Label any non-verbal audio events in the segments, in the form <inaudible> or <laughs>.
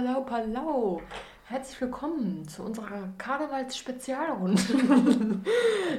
Palau, Palau. Herzlich willkommen zu unserer Karnevals-Spezialrunde. <laughs>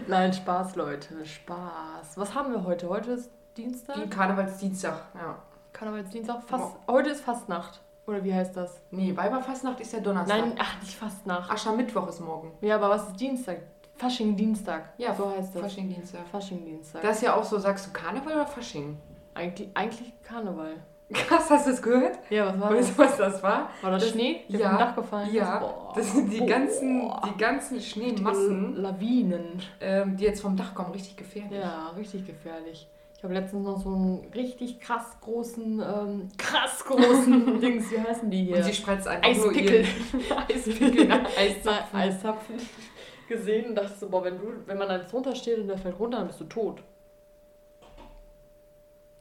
Nein, Spaß, Leute, Spaß. Was haben wir heute? Heute ist Dienstag? Karnevalsdienstag, ja. Karnevalsdienstag? Fast, heute ist Fastnacht. Oder wie heißt das? Nee, Weiberfastnacht ist ja Donnerstag. Nein, ach, nicht Fastnacht. Aschermittwoch ist morgen. Ja, aber was ist Dienstag? Fasching-Dienstag. Ja, so heißt das. Fasching-Dienstag. Fasching-Dienstag. Das ist ja auch so, sagst du Karneval oder Fasching? Eigentlich, eigentlich Karneval. Krass, <laughs> hast du es gehört? Ja, was war Weißt das? du, was das war? War das, Das- Schnee, der ja, vom Dach gefallen Ja, ist? Boah. das sind die Boah. ganzen, die ganzen Schneemassen, Lawinen. ähm, die jetzt vom Dach kommen, richtig gefährlich. Ja, richtig gefährlich. Ich habe letztens noch so einen richtig krass großen, ähm, krass großen <laughs> Dings, wie heißen die hier? Und sie spreizt einfach Eispickel. nur Eispickel? <laughs> Eiszapfen. Eiszapfen gesehen und dachte so, boah, wenn, du, wenn man da jetzt runtersteht und der fällt runter, dann bist du tot.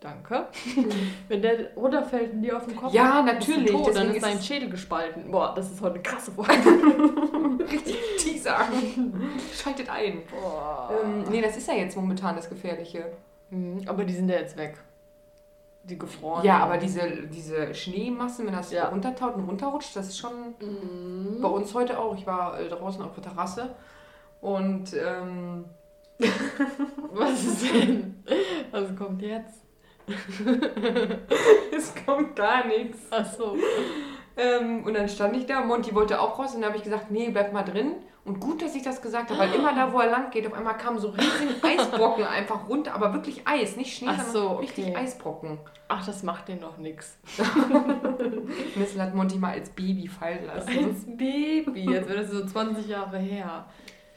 Danke. <laughs> wenn der runterfällt und dir auf den Kopf Ja, natürlich, Tot, dann ist es- Schädel gespalten. Boah, das ist heute eine krasse Folge. <laughs> richtig Teaser. Schaltet ein. Boah. Ähm, nee, das ist ja jetzt momentan das Gefährliche. Mhm, aber die sind ja jetzt weg. Die gefroren. Ja, aber diese, diese Schneemasse, wenn das Ja. runtertaut und runterrutscht, das ist schon Mhm. bei uns heute auch. Ich war äh, draußen auf der Terrasse und ähm, <laughs> Was ist denn? Was kommt jetzt? <laughs> es kommt gar nichts. Achso. Ähm, und dann stand ich da, Monty wollte auch raus und dann habe ich gesagt, nee, bleib mal drin. Und gut, dass ich das gesagt habe, weil immer da, wo er lang geht, auf einmal kamen so riesige <laughs> Eisbrocken einfach runter, aber wirklich Eis, nicht Schnee, Ach sondern so, richtig okay. Eisbrocken. Ach, das macht den doch nix. <laughs> Nissel hat Monty mal als Baby fallen lassen. Als Baby. Jetzt wird es so 20 Jahre her.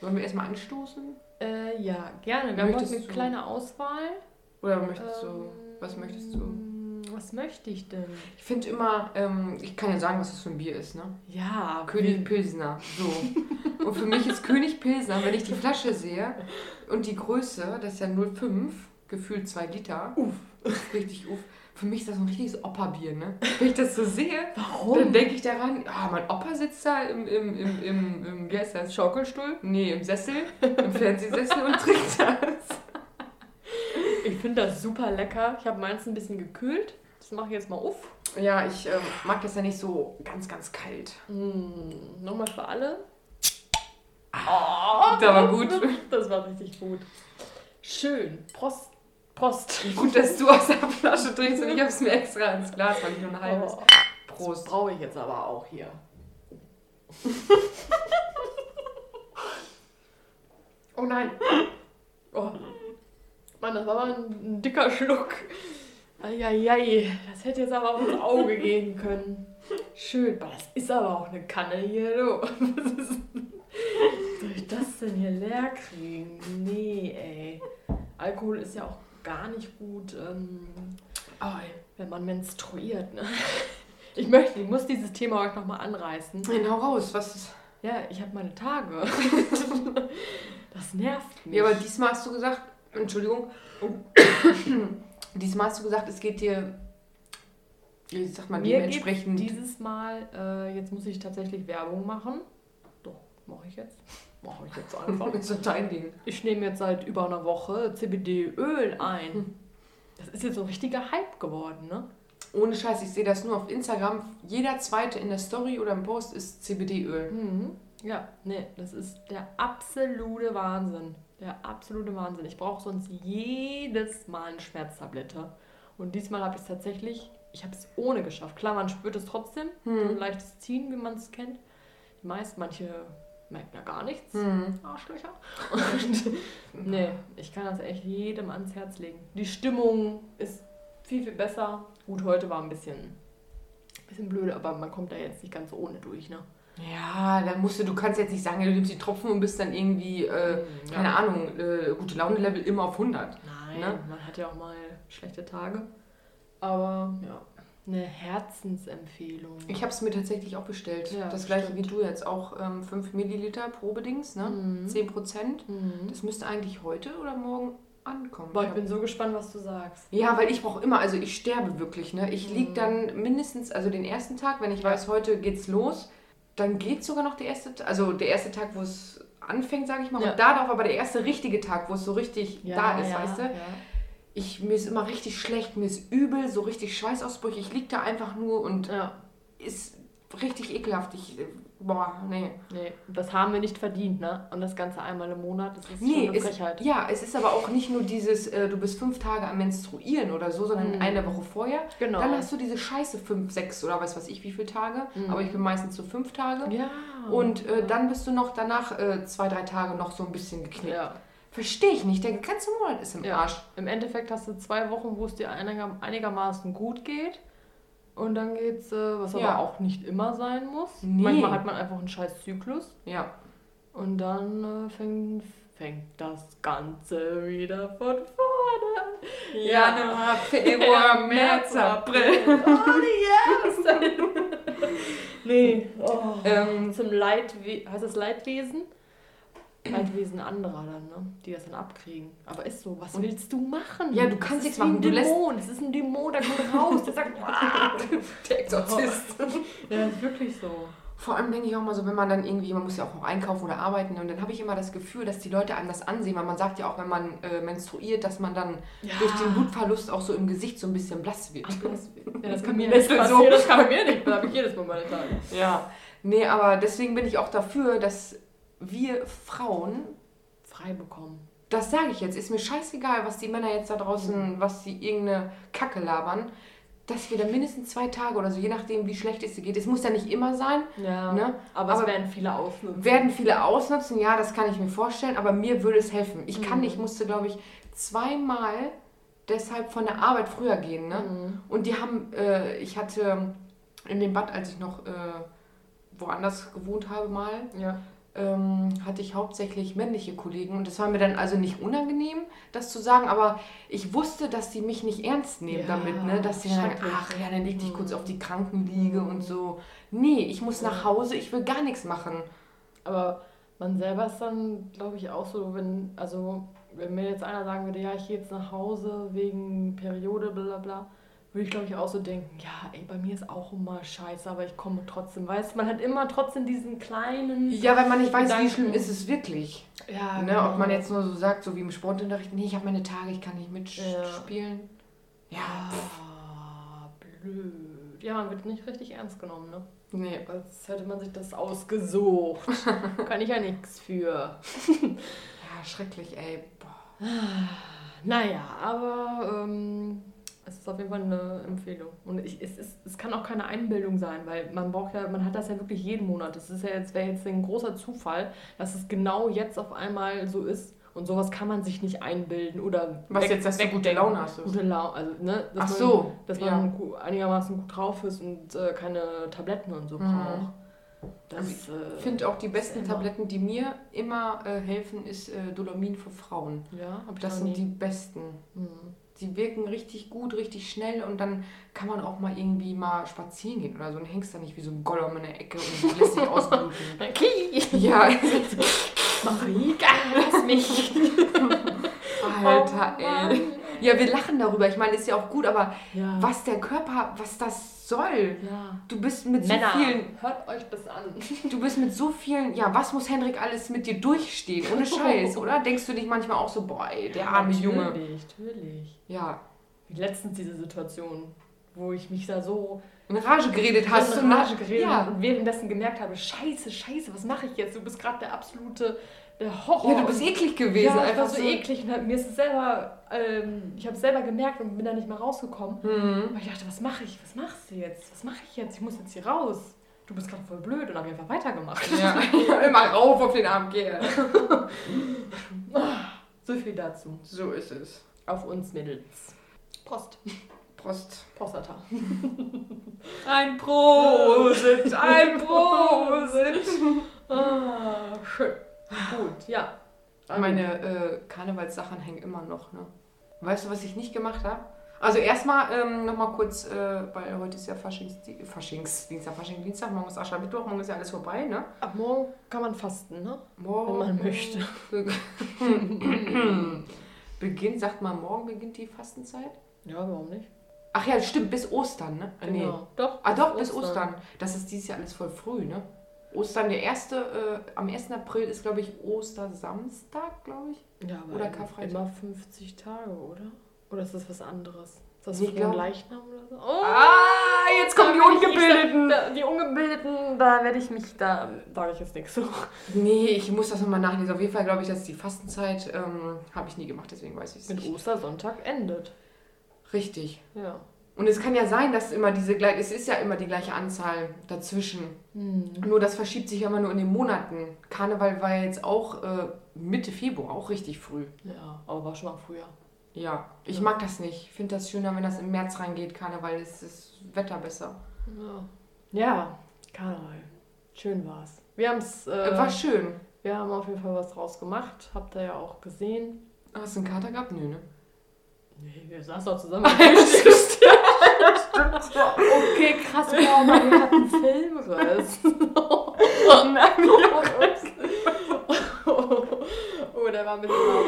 Sollen wir erstmal anstoßen? Äh, ja, gerne. Wir haben Möchtest heute eine du- kleine Auswahl. Oder möchtest Ähm, du, was möchtest du? Was möchte ich denn? Ich finde immer, ähm, ich kann ja sagen, was das für ein Bier ist, ne? Ja, König Pilsner. So. <laughs> Und für mich ist König Pilsner, wenn ich die Flasche sehe und die Größe, das ist ja 0,5, gefühlt 2 Liter. Uff. Richtig uff. Für mich ist das so ein richtiges Opa-Bier, ne? Wenn ich das so sehe, Warum? dann denke ich daran, ah, mein Opa sitzt da im, im, im, im, im, wie heißt das? Schaukelstuhl? Nee, im Sessel, im Fernsehsessel und trinkt das. Ich finde das super lecker. Ich habe meins ein bisschen gekühlt. Das mache ich jetzt mal auf. Ja, ich ähm, mag das ja nicht so ganz, ganz kalt. Mm, Nochmal für alle. Oh, der war gut. <laughs> Das war richtig gut. Schön. Prost. Prost. Gut, dass du aus der Flasche trinkst und ich habe es mir extra ins Glas, weil ich nur ein halbes. Oh, das Prost. brauche ich jetzt aber auch hier. <laughs> oh nein. Oh. Mann, das war aber ein, ein dicker Schluck. Eieiei, das hätte jetzt aber auch ins Auge gehen können. Schön, boah, das ist aber auch eine Kanne hier, du. <laughs> Was ist, soll ich das denn hier leer kriegen? Nee, ey. Alkohol ist ja auch gar nicht gut, ähm, Oh, wenn man menstruiert. Ne? Ich möchte, ich muss dieses Thema heute nochmal anreißen. Nein, hau raus. Was ist. Ja, ich habe meine Tage. <laughs> Das nervt mich. Ja, aber diesmal hast du gesagt, Entschuldigung, diesmal hast du gesagt, es geht dir, wie sagt man, Mir dementsprechend. dieses Mal, äh, jetzt muss ich tatsächlich Werbung machen. Doch, mache ich jetzt. Mache ich jetzt einfach. Ist so dein Ding. Ich nehme jetzt seit über einer Woche CBD-Öl ein. Hm. Das ist jetzt so ein richtiger Hype geworden, ne? Ohne Scheiß, ich sehe das nur auf Instagram. Jeder zweite in der Story oder im Post ist CBD-Öl. Mhm. Ja, nee, das ist der absolute Wahnsinn. Der absolute Wahnsinn. Ich brauche sonst jedes Mal eine Schmerztablette. Und diesmal habe ich es tatsächlich, ich habe es ohne geschafft. Klar, man spürt es trotzdem, so ein Hm. leichtes Ziehen, wie man es kennt. Die meisten, manche merken ja gar nichts. Hm. Arschlöcher. Und <laughs> nee, ich kann das echt jedem ans Herz legen. Die Stimmung ist viel, viel besser. Gut, heute war ein bisschen, bisschen blöde, aber man kommt da jetzt nicht ganz so ohne durch, ne? Ja, dann musst du, du kannst jetzt nicht sagen, ja, du nimmst die Tropfen und bist dann irgendwie, äh, Mhm, ja. keine Ahnung, äh, gute Laune-Level immer auf 100. Nein, Ne? man hat ja auch mal schlechte Tage. Aber ja, eine Herzensempfehlung. Ich habe es mir tatsächlich auch bestellt. Ja, das gleiche stimmt. wie du jetzt, auch ähm, 5 Milliliter Probedings, ne? Mhm. 10 Prozent. Mhm. Das müsste eigentlich heute oder morgen ankommen. Boah, ich bin so gespannt, was du sagst. Ja, weil ich brauche immer, also ich sterbe wirklich, ne? Ich lieg Mhm. dann mindestens, also den ersten Tag, wenn ich weiß, heute geht's los, dann geht sogar noch der erste, also der erste Tag, wo es anfängt, sage ich mal, Ja. und darauf aber der erste richtige Tag, wo es so richtig da ist, weißt du? Ja. Ich, mir ist immer richtig schlecht, mir ist übel, so richtig Schweißausbrüche. Ich lieg da einfach nur und Ja. ist richtig ekelhaft. Ich, äh, boah, nee. Nee, das haben wir nicht verdient, ne? Und das Ganze einmal im Monat, das ist Nee, schon eine es, Frechheit. ja, es ist aber auch nicht nur dieses, äh, du bist fünf Tage am Menstruieren oder so, sondern Mhm. eine Woche vorher. Genau. Dann hast du diese Scheiße fünf, sechs oder weiß was ich wie viele Tage. Mhm. Aber ich bin meistens so fünf Tage. ja. Und äh, dann bist du noch danach äh, zwei, drei Tage noch so ein bisschen geknickt. Ja. Verstehe ich nicht. Der ganze Monat ist im Ja. Arsch. Im Endeffekt hast du zwei Wochen, wo es dir einiger, einigermaßen gut geht. Und dann geht's, äh, was Ja. aber auch nicht immer sein muss. Nee. Manchmal hat man einfach einen scheiß Zyklus. Ja. Und dann äh, fängt, fängt das Ganze wieder von vorne an. Januar, Februar, <laughs> März, April. <laughs> Oh yes! <laughs> nee. Oh. Ähm, Zum Leidwesen, heißt das Leidwesen? Leidwesen anderer dann, ne? Die das dann abkriegen. Aber ist so, was Und- willst du machen? Ja, du Das kannst nichts wie ein machen. Du lässt- Dämon. Das ist ein Dämon, der kommt raus, der sagt, <laughs> der Exorzist. <laughs> Ja, ist wirklich so. Vor allem denke ich auch mal so, wenn man dann irgendwie, man muss ja auch noch einkaufen oder arbeiten und dann habe ich immer das Gefühl, dass die Leute einem das ansehen, weil man sagt ja auch, wenn man äh, menstruiert, dass man dann Ja. durch den Blutverlust auch so im Gesicht so ein bisschen blass wird. <laughs> Ja, das kann mir Das nicht passieren, so. das kann mir nicht. Da habe ich jedes Mal meine Tage. Ja. Nee, aber deswegen bin ich auch dafür, dass wir Frauen, Frei bekommen. das sage ich jetzt, ist mir scheißegal, was die Männer jetzt da Mhm. draußen, was sie irgendeine Kacke labern, dass wir da mindestens zwei Tage oder so, je nachdem, wie schlecht es dir geht, es muss ja nicht immer sein, Ja. ne? Aber, Aber es werden viele ausnutzen. Werden viele ausnutzen, ja, das kann ich mir vorstellen, aber mir würde es helfen. Ich kann Mhm. nicht, musste, glaube ich, zweimal deshalb von der Arbeit früher gehen, ne? Mhm. Und die haben, äh, ich hatte in dem Bad, als ich noch äh, woanders gewohnt habe mal, Ja. Ähm, hatte ich hauptsächlich männliche Kollegen und das war mir dann also nicht unangenehm, das zu sagen, aber ich wusste, dass die mich nicht ernst nehmen Ja, damit, ne? dass sie sagen, ach ja, dann leg dich kurz Mhm. auf die Krankenliege und so. Nee, ich muss nach Hause, ich will gar nichts machen. Aber man selber ist dann, glaube ich, auch so, wenn, also, wenn mir jetzt einer sagen würde, ja, ich gehe jetzt nach Hause wegen Periode, bla bla bla, würde ich, glaube ich, auch so denken, ja, ey, bei mir ist auch immer scheiße, aber ich komme trotzdem. Weißt man hat immer trotzdem diesen kleinen. Ja, weil man nicht weiß, wie Gedanken. schlimm ist es wirklich. Ja, Ne, ob man jetzt nur so sagt, so wie im Sportunterricht, nee, ich habe meine Tage, ich kann nicht Ja. mitspielen. Ja, pff, Ah, blöd. Ja, man wird nicht richtig ernst genommen, ne? nee. Als hätte man sich das ausgesucht. <laughs> Kann ich ja nichts für. Ja, schrecklich, ey. Boah. Naja, aber ähm, es ist auf jeden Fall eine Empfehlung. Und ich, es, ist, es kann auch keine Einbildung sein, weil man braucht ja, man hat das ja wirklich jeden Monat. Das ist ja jetzt, wäre jetzt ein großer Zufall, dass es genau jetzt auf einmal so ist. Und sowas kann man sich nicht einbilden oder Was jetzt, dass du gute wegdenken. Laune hast? Gute Laune, also ne, dass Ach man, so, dass ja. man gu- einigermaßen gut drauf ist und äh, keine Tabletten und so Mhm. braucht. Das, Ich äh, finde auch die besten immer. Tabletten, die mir immer äh, helfen, ist äh, Dolomin für Frauen. ja, hab ich Das sind nie. die besten. Mhm. Die wirken richtig gut, richtig schnell und dann kann man auch mal irgendwie mal spazieren gehen oder so und hängst da nicht wie so ein Gollum in der Ecke und lässt dich ausbluten. <laughs> Ja, Marika, lass mich. Alter, Oh ey. Ja, wir lachen darüber. Ich meine, ist ja auch gut, aber Ja. was der Körper, was das soll. Ja. Du bist mit Männer, so vielen, hört euch das an. <laughs> du bist mit so vielen, ja, was muss Hendrik alles mit dir durchstehen? Ohne Scheiß, <laughs> oder? Denkst du dich manchmal auch so, boah, ey, der arme Junge. Natürlich, natürlich. Ja, Wie letztens diese Situation, wo ich mich da so in Rage geredet hast. in und Rage geredet Ja. und währenddessen gemerkt habe, scheiße, scheiße, was mache ich jetzt? Du bist gerade der absolute Horror. ja, du bist eklig gewesen. ja, ich einfach war so, eklig. Und mir ist es selber, ähm, ich habe es selber gemerkt und bin da nicht mehr rausgekommen. Mhm. Und ich dachte, was mache ich? Was machst du jetzt? Was mache ich jetzt? Ich muss jetzt hier raus. Du bist gerade voll blöd und habe einfach weitergemacht. <laughs> Ja, immer rauf auf den armen Kerl. <laughs> So viel dazu. So ist es. Auf uns Mädels. Prost. Prost. Prostata. Ein Prosit, ein <laughs> Prosit. Ah, schön. Gut, ja. Meine äh, Karnevalssachen hängen immer noch, ne? Weißt du, was ich nicht gemacht habe? Also erstmal ähm, nochmal kurz, äh, weil heute ist ja Faschings, Faschingsdienstag, Faschingsdienstag, morgen ist Aschermittwoch, morgen ist ja alles vorbei, ne? Ab morgen kann man fasten, ne? Morgen. Wenn man möchte. <laughs> beginnt, sagt man, morgen beginnt die Fastenzeit? Ja, warum nicht? Ach ja, stimmt, bis Ostern, ne? Nee. Genau. Doch. Ah doch, bis Ostern. Das ist dieses Jahr alles voll früh, ne? Ostern, der erste, äh, am 1. April ist, glaube ich, Ostersamstag, glaube ich. Ja, aber Oder Karfreitag. Immer 50 Tage, oder? Oder ist das was anderes? Ist das Nee, glaub- Leichnam oder so? Oh, Ah, jetzt kommen die ich- Ungebildeten. Da, die Ungebildeten, da werde ich mich, da sage ich jetzt nichts so. Nee, ich muss das nochmal nachlesen. Auf jeden Fall glaube ich, dass die Fastenzeit ähm, habe ich nie gemacht, deswegen weiß ich es Mit nicht. Ostersonntag endet. Richtig. Ja. Und es kann ja sein, dass immer diese gleich, es ist ja immer die gleiche Anzahl dazwischen. Hm. Nur das verschiebt sich ja immer nur in den Monaten. Karneval war ja jetzt auch äh, Mitte Februar, auch richtig früh. Ja, aber war schon mal früher. Ja, ich Ja. mag das nicht. Ich finde das schöner, wenn das im März reingeht, Karneval, ist das Wetter besser. Ja. Ja, Karneval. Schön war's. Wir haben's, Äh, äh, war schön. wir haben auf jeden Fall was draus gemacht. Habt ihr ja auch gesehen. Hast du einen Kater gehabt? Nö, ne? Nee, wir saßen doch zusammen. <laughs> <laughs> okay, krass, wow, man, <laughs> wir hatten Filmriss. oh, der war ein bisschen laut.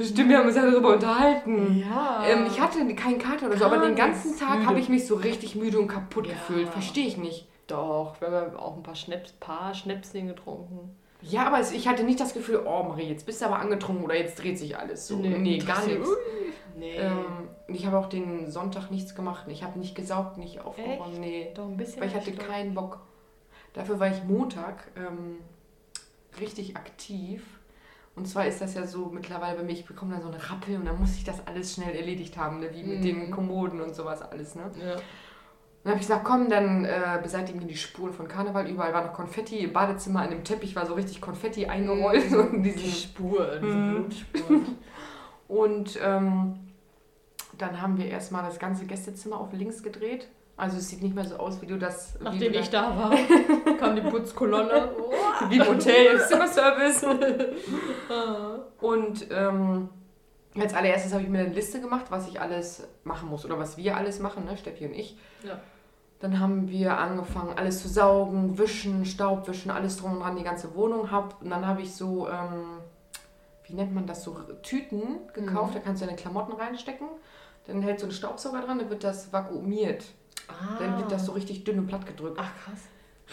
Stimmt, wir haben uns ja darüber unterhalten. Ja. Ähm, ich hatte keinen Kater oder so, aber den ganzen. Tag habe ich mich so richtig müde und kaputt Ja. gefühlt. Verstehe ich nicht. Doch, wir haben auch ein paar, Schnaps, paar Schnäpschen getrunken. Ja, aber es, ich hatte nicht das Gefühl, oh Marie, jetzt bist du aber angetrunken oder jetzt dreht sich alles so. Nee, gar interessiert- nichts. Nee. Ähm, ich habe auch den Sonntag nichts gemacht. Ich habe nicht gesaugt, nicht aufgeräumt. Nee. Doch ein bisschen. Weil ich hatte ich keinen Bock. Dafür war ich Montag ähm, richtig aktiv. Und zwar ist das ja so mittlerweile bei mir, ich bekomme dann so einen Rappel und dann muss ich das alles schnell erledigt haben, ne? wie mit Mhm. den Kommoden und sowas alles. Ne? doch. Ja. Dann habe ich gesagt, komm, dann äh, beseitigen wir die Spuren von Karneval. Überall war noch Konfetti. Im Badezimmer an dem Teppich war so richtig Konfetti eingerollt. Mhm. <laughs> Und, Die diesen, Spur, diese Mhm. Blutspur. <laughs> und ähm, dann haben wir erstmal das ganze Gästezimmer auf links gedreht. Also es sieht nicht mehr so aus, wie du das... Nachdem du ich da war, <laughs> kam die Putzkolonne. Oh. Wie im Hotel, Zimmerservice. Ah. Und ähm, als allererstes habe ich mir eine Liste gemacht, was ich alles machen muss oder was wir alles machen, ne? Steffi und ich. Ja. Dann haben wir angefangen, alles zu saugen, wischen, Staubwischen, alles drum und dran, die ganze Wohnung hab. Und dann habe ich so, ähm, wie nennt man das, so Tüten gekauft, Mhm. da kannst du deine Klamotten reinstecken. Dann hält so ein Staubsauger dran, dann wird das vakuumiert. Ah. Dann wird das so richtig dünn und platt gedrückt. Ach krass.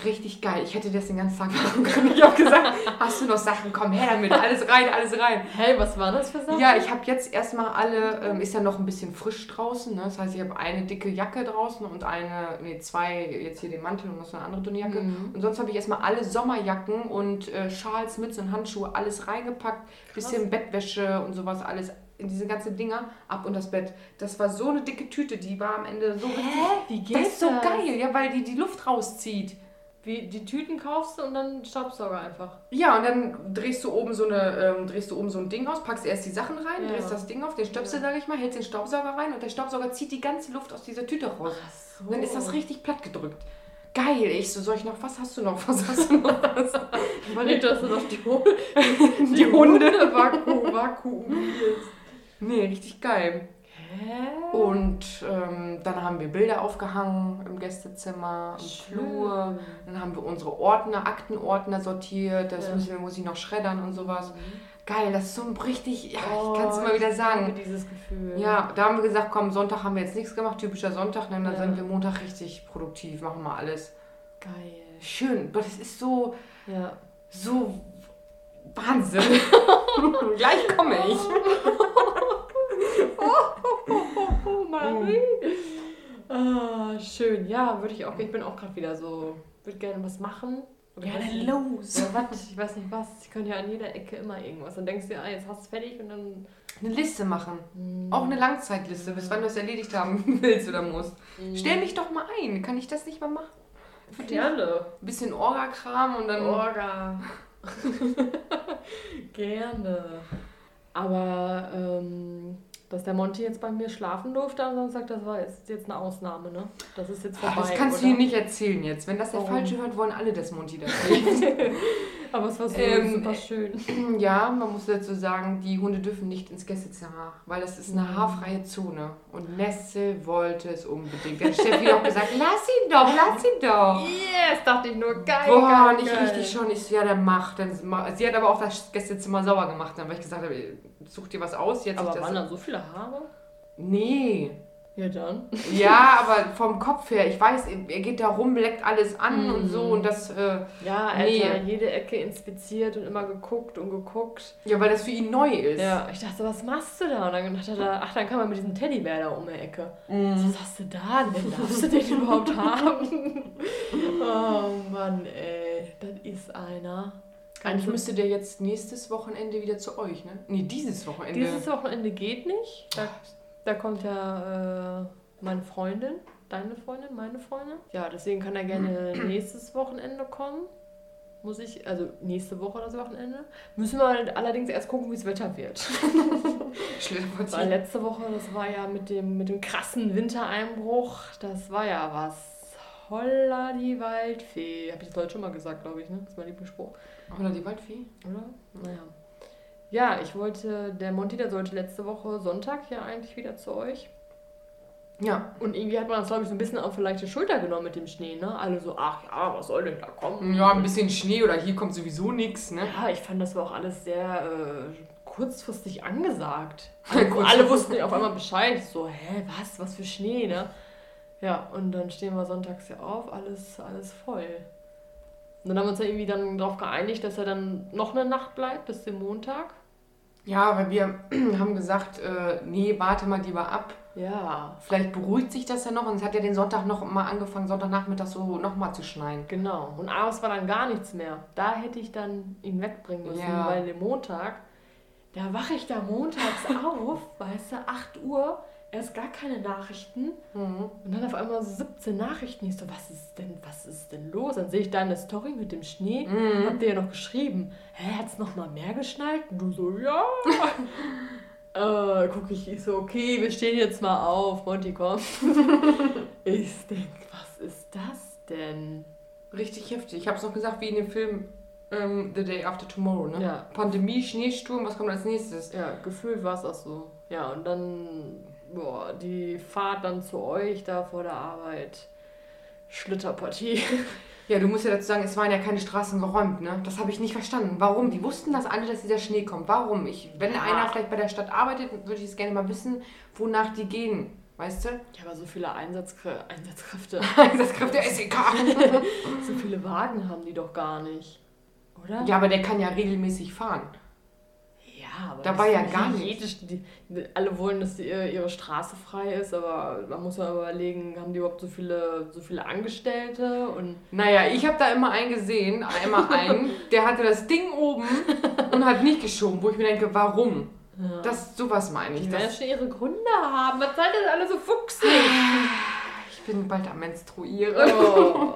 Richtig geil. Ich hätte das den ganzen Tag machen können. Ich habe gesagt, hast du noch Sachen? Komm her damit. Alles rein, alles rein. Hey, was war das für Sachen? Ja, ich habe jetzt erstmal alle, ähm, ist ja noch ein bisschen frisch draußen. Ne? Das heißt, ich habe eine dicke Jacke draußen und eine, nee, zwei, jetzt hier den Mantel und noch so eine andere dünne Jacke. Mhm. Und sonst habe ich erstmal alle Sommerjacken und äh, Schals, Mützen und Handschuhe, alles reingepackt. Bisschen Bettwäsche und sowas, alles in diese ganzen Dinger ab und das Bett. Das war so eine dicke Tüte, die war am Ende so richtig. Wie geht Das ist so geil, ja, weil die die Luft rauszieht. Wie die Tüten kaufst du und dann Staubsauger einfach. Ja, und dann drehst du oben so eine, ähm, drehst du oben so ein Ding aus, packst erst die Sachen rein, Ja. drehst das Ding auf, den Stöpsel, sag ich mal, hältst den Staubsauger rein und der Staubsauger zieht die ganze Luft aus dieser Tüte raus. Ach so. Und dann ist das richtig platt gedrückt. Geil, ich so, soll ich noch, was hast du noch, was hast du noch? <laughs> Was? Dass du noch die, Hu- <laughs> Die Hunde. vaku vakuumierst. Nee, richtig geil. Hä? Und ähm, dann haben wir Bilder aufgehangen im Gästezimmer, im Schön. Flur. Dann haben wir unsere Ordner, Aktenordner sortiert. Das Ja. müssen wir, muss ich noch schreddern und sowas. Geil, das ist so ein richtig, ja, Oh, ich kann es immer wieder Ich sagen. liebe dieses Gefühl. Ja, da haben wir gesagt, komm, Sonntag haben wir jetzt nichts gemacht, typischer Sonntag, ne? dann Ja. sind wir Montag richtig produktiv, machen wir alles. Geil. Schön, aber das ist so, Ja. so Wahnsinn. <laughs> Gleich komme ich. <laughs> <laughs> Oh, Marie. Ah, schön. Ja, würde ich auch. Ich bin auch gerade wieder so. Würde gerne was machen. Und Ja, dann los. Ja, was? Ich weiß nicht was. Ich könnte ja an jeder Ecke immer irgendwas. Dann denkst du, ah, jetzt hast du es fertig und dann. Eine Liste machen. Hm. Auch eine Langzeitliste, bis wann du es erledigt haben <laughs> willst oder musst. Hm. Stell mich doch mal ein, kann ich das nicht mal machen? Für? Gerne. Ein bisschen Orga-Kram und dann... Orga. <laughs> <laughs> Gerne. Aber ähm, dass der Monty jetzt bei mir schlafen durfte am Samstag, das war jetzt, jetzt eine Ausnahme, ne? Das ist jetzt vorbei. das kannst du oder? ihm nicht erzählen jetzt. Wenn das der Warum? Falsche hört, wollen alle, dass Monty das <laughs> sieht. Aber es war so Ähm, super schön. <clears throat> ja, man muss dazu sagen, die Hunde dürfen nicht ins Gästezimmer, weil das ist eine Mhm. haarfreie Zone. Und Nessel wollte es unbedingt. Dann hat Steffi auch gesagt, lass ihn doch, lass ihn doch. Yes, dachte ich nur, geil. Boah, geil, nicht geil. richtig schon. Ich so, ja, dann mach. Dann, sie hat aber auch das Gästezimmer sauber gemacht, dann, weil ich gesagt habe, such dir was aus. Jetzt Aber ich das waren da so viele Haare? Nee. Ja, dann. Ja, aber vom Kopf her, ich weiß, er geht da rum, leckt alles an und so und das. Äh, Ja, er Nee. hat ja jede Ecke inspiziert und immer geguckt und geguckt. ja, weil das für ihn neu ist. Ja, ich dachte, was machst du da? Und dann dachte er, da, ach, dann kann man mit diesem Teddybär da um die Ecke. Mhm. Was hast du da denn? Darfst du den <laughs> überhaupt haben? oh Mann, ey, das ist einer. Eigentlich müsste der jetzt nächstes Wochenende wieder zu euch, ne? Nee, dieses Wochenende. Dieses Wochenende geht nicht. Da, da kommt ja äh, meine Freundin, deine Freundin, meine Freundin. Ja, deswegen kann er gerne nächstes Wochenende kommen. Muss ich, also nächste Woche das Wochenende. Müssen wir allerdings erst gucken, wie das Wetter wird. <laughs> Weil letzte Woche, das war ja mit dem, mit dem krassen Wintereinbruch, das war ja was. Holla die Waldfee. Habe ich das heute schon mal gesagt, glaube ich, ne? Das ist mein Lieblingsspruch. Oder die Waldfee? Oder? Naja. Ja, ich wollte, der Monty, der sollte letzte Woche Sonntag ja eigentlich wieder zu euch. Ja. Und irgendwie hat man das, glaube ich, so ein bisschen auf die leichte Schulter genommen mit dem Schnee, ne? Alle so, ach ja, was soll denn da kommen? Ja, ein bisschen Schnee oder hier kommt sowieso nichts, ne? Ja, ich fand, das war auch alles sehr äh, kurzfristig angesagt. <laughs> Kurzfristig. Alle wussten auf einmal Bescheid. So, hä, was, was für Schnee, ne? Ja, und dann stehen wir sonntags ja auf, alles, alles voll. Und dann haben wir uns ja irgendwie dann darauf geeinigt, dass er dann noch eine Nacht bleibt, bis zum Montag. Ja, weil wir <clears throat> haben gesagt, äh, nee, warte mal lieber ab. Ja, Vielleicht beruhigt sich das ja noch und es hat ja den Sonntag noch mal angefangen, Sonntagnachmittag so noch mal zu schneien. genau. Und abends war dann gar nichts mehr. Da hätte ich dann ihn wegbringen müssen, Ja. weil den Montag, da wache ich da montags <laughs> auf, weißt du, 8 Uhr, erst gar keine Nachrichten. Mhm. Und dann auf einmal so 17 Nachrichten. Ich so, was ist denn, was ist denn los? Dann sehe ich da eine Story mit dem Schnee. Mhm. Habt ihr ja noch geschrieben, hä, hat's noch mal mehr geschneit? Und du so, ja. <laughs> äh, guck ich, ich so, okay, wir stehen jetzt mal auf. Monty, komm. <laughs> ich denk, was ist das denn? Richtig heftig. Ich habe es noch gesagt, wie in dem Film ähm, The Day After Tomorrow, ne? Ja. Pandemie, Schneesturm, was kommt als nächstes? Ja, gefühlt war es auch so. Ja, und dann, boah, die Fahrt dann zu euch da vor der Arbeit. Schlitterpartie. Ja, du musst ja dazu sagen, es waren ja keine Straßen geräumt, ne? Das habe ich nicht verstanden. Warum? Die wussten das alle, dass dieser Schnee kommt. Warum? Ich, wenn Ja. einer vielleicht bei der Stadt arbeitet, würde ich es gerne mal wissen, wonach die gehen. Weißt du? Ja, aber so viele Einsatzkrä Einsatzkräfte. <laughs> Der SEK. So viele Wagen haben die doch gar nicht. Oder? Ja, aber der kann ja regelmäßig fahren. Ja, aber Da das war ja gar nicht alle wollen, dass die, ihre Straße frei ist, aber man muss ja überlegen, haben die überhaupt so viele, so viele Angestellte und Naja, ich habe da immer einen gesehen, immer <laughs> einen, der hatte das Ding oben und hat nicht geschoben, wo ich mir denke, warum? ja. Das, sowas meine ich. die Das, schon ihre Gründe haben. Was seid ihr alle so fuchsig? ich bin bald am Menstruieren. <laughs> Oh,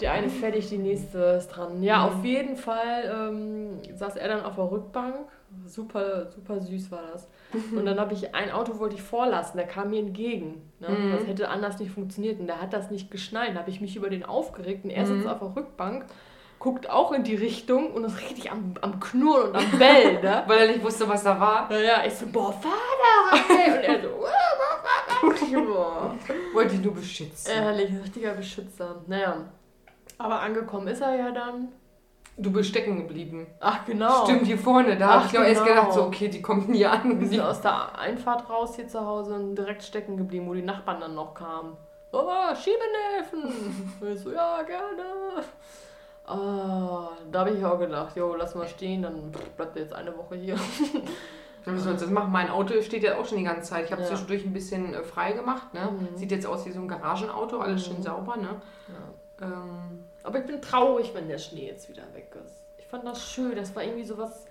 die eine fertig, die nächste ist dran. Ja, Mhm. auf jeden Fall ähm, saß er dann auf der Rückbank. Super, super süß war das. Und dann habe ich ein Auto wollte ich vorlassen, der kam mir entgegen. Ne? Mhm. Das hätte anders nicht funktioniert und der hat das nicht geschnallt. Da habe ich mich über den aufgeregt und er sitzt Mhm. auf der Rückbank, guckt auch in die Richtung und ist richtig am, am Knurren und am Bellen. Ne? <laughs> Weil er nicht wusste, was da war. Naja, ich so, boah, fahr da rein! Und er so, <laughs> boah. Wollte ihn nur beschützen. Ehrlich, ein richtiger Beschützer. Naja. Aber angekommen ist er ja dann. Du bist stecken geblieben. Ach, genau. Stimmt, hier vorne. Da habe ich noch erst genau. gedacht, so, okay, die kommt nie an. Wir sind aus der Einfahrt raus hier zu Hause und direkt stecken geblieben, wo die Nachbarn dann noch kamen. Oh, Schiebeneffen! Und <laughs> ich so, ja, gerne. Ah, da habe ich auch gedacht, jo, lass mal stehen, dann bleibt jetzt eine Woche hier. Dann müssen wir uns das machen. Mein Auto steht ja auch schon die ganze Zeit. Ich habe Ja. zwischendurch ein bisschen äh, frei gemacht. Ne? Mhm. Sieht jetzt aus wie so ein Garagenauto, alles Mhm. schön sauber. Ne? Ja. Ähm, Aber ich bin traurig, wenn der Schnee jetzt wieder weg ist. Ich fand das schön, das war irgendwie so was,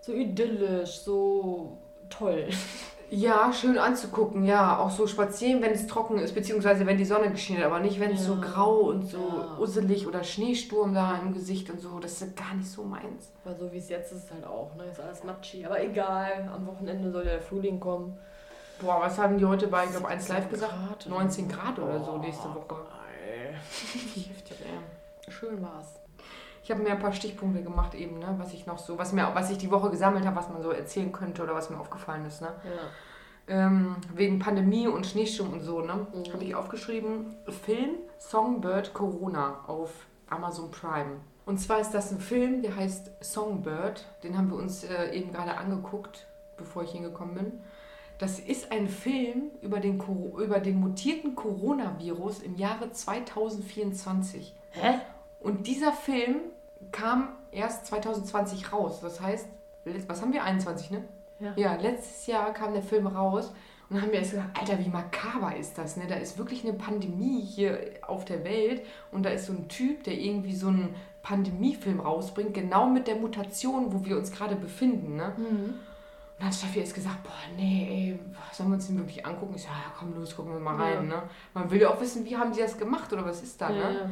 so idyllisch, so toll. <laughs> ja, schön anzugucken. Ja, auch so spazieren, wenn es trocken ist, beziehungsweise wenn die Sonne geschienen hat, aber nicht, wenn es so Ja. grau und so Ja. usselig oder Schneesturm da im Gesicht und so. Das ist gar nicht so meins. Weil so wie es jetzt ist, halt auch, ne? Ist alles matschig. Aber egal, am Wochenende soll ja der Frühling kommen. Boah, was haben die heute bei, ich glaube, 1 Live gesagt? Grad. 19 Grad oder so nächste Woche. Heftig, ey. Schön war's. Ich habe mir ein paar Stichpunkte gemacht eben, ne, was ich noch so, was mir, was ich die Woche gesammelt habe, was man so erzählen könnte oder was mir aufgefallen ist, ne. Ja. Ähm, wegen Pandemie und Schneesturm und so, ne, Mhm. habe ich aufgeschrieben, Film Songbird Corona auf Amazon Prime. Und zwar ist das ein Film, der heißt Songbird, den haben wir uns äh, eben gerade angeguckt, bevor ich hingekommen bin. Das ist ein Film über den, über den mutierten Coronavirus im Jahre 2024. Hä? Und dieser Film kam erst 2020 raus. Das heißt, was haben wir? 21, ne? Ja. Ja, letztes Jahr kam der Film raus. Und dann haben wir erst gesagt, Alter, wie makaber ist das, ne? Da ist wirklich eine Pandemie hier auf der Welt. Und da ist so ein Typ, der irgendwie so einen Pandemiefilm rausbringt, genau mit der Mutation, wo wir uns gerade befinden, ne? Mhm. Dann hat Steffi erst gesagt, boah, nee, ey, sollen wir uns den wirklich angucken? Ich so, ja, komm los, gucken wir mal rein, ne? Man will ja auch wissen, wie haben die das gemacht oder was ist da, ne? Ja.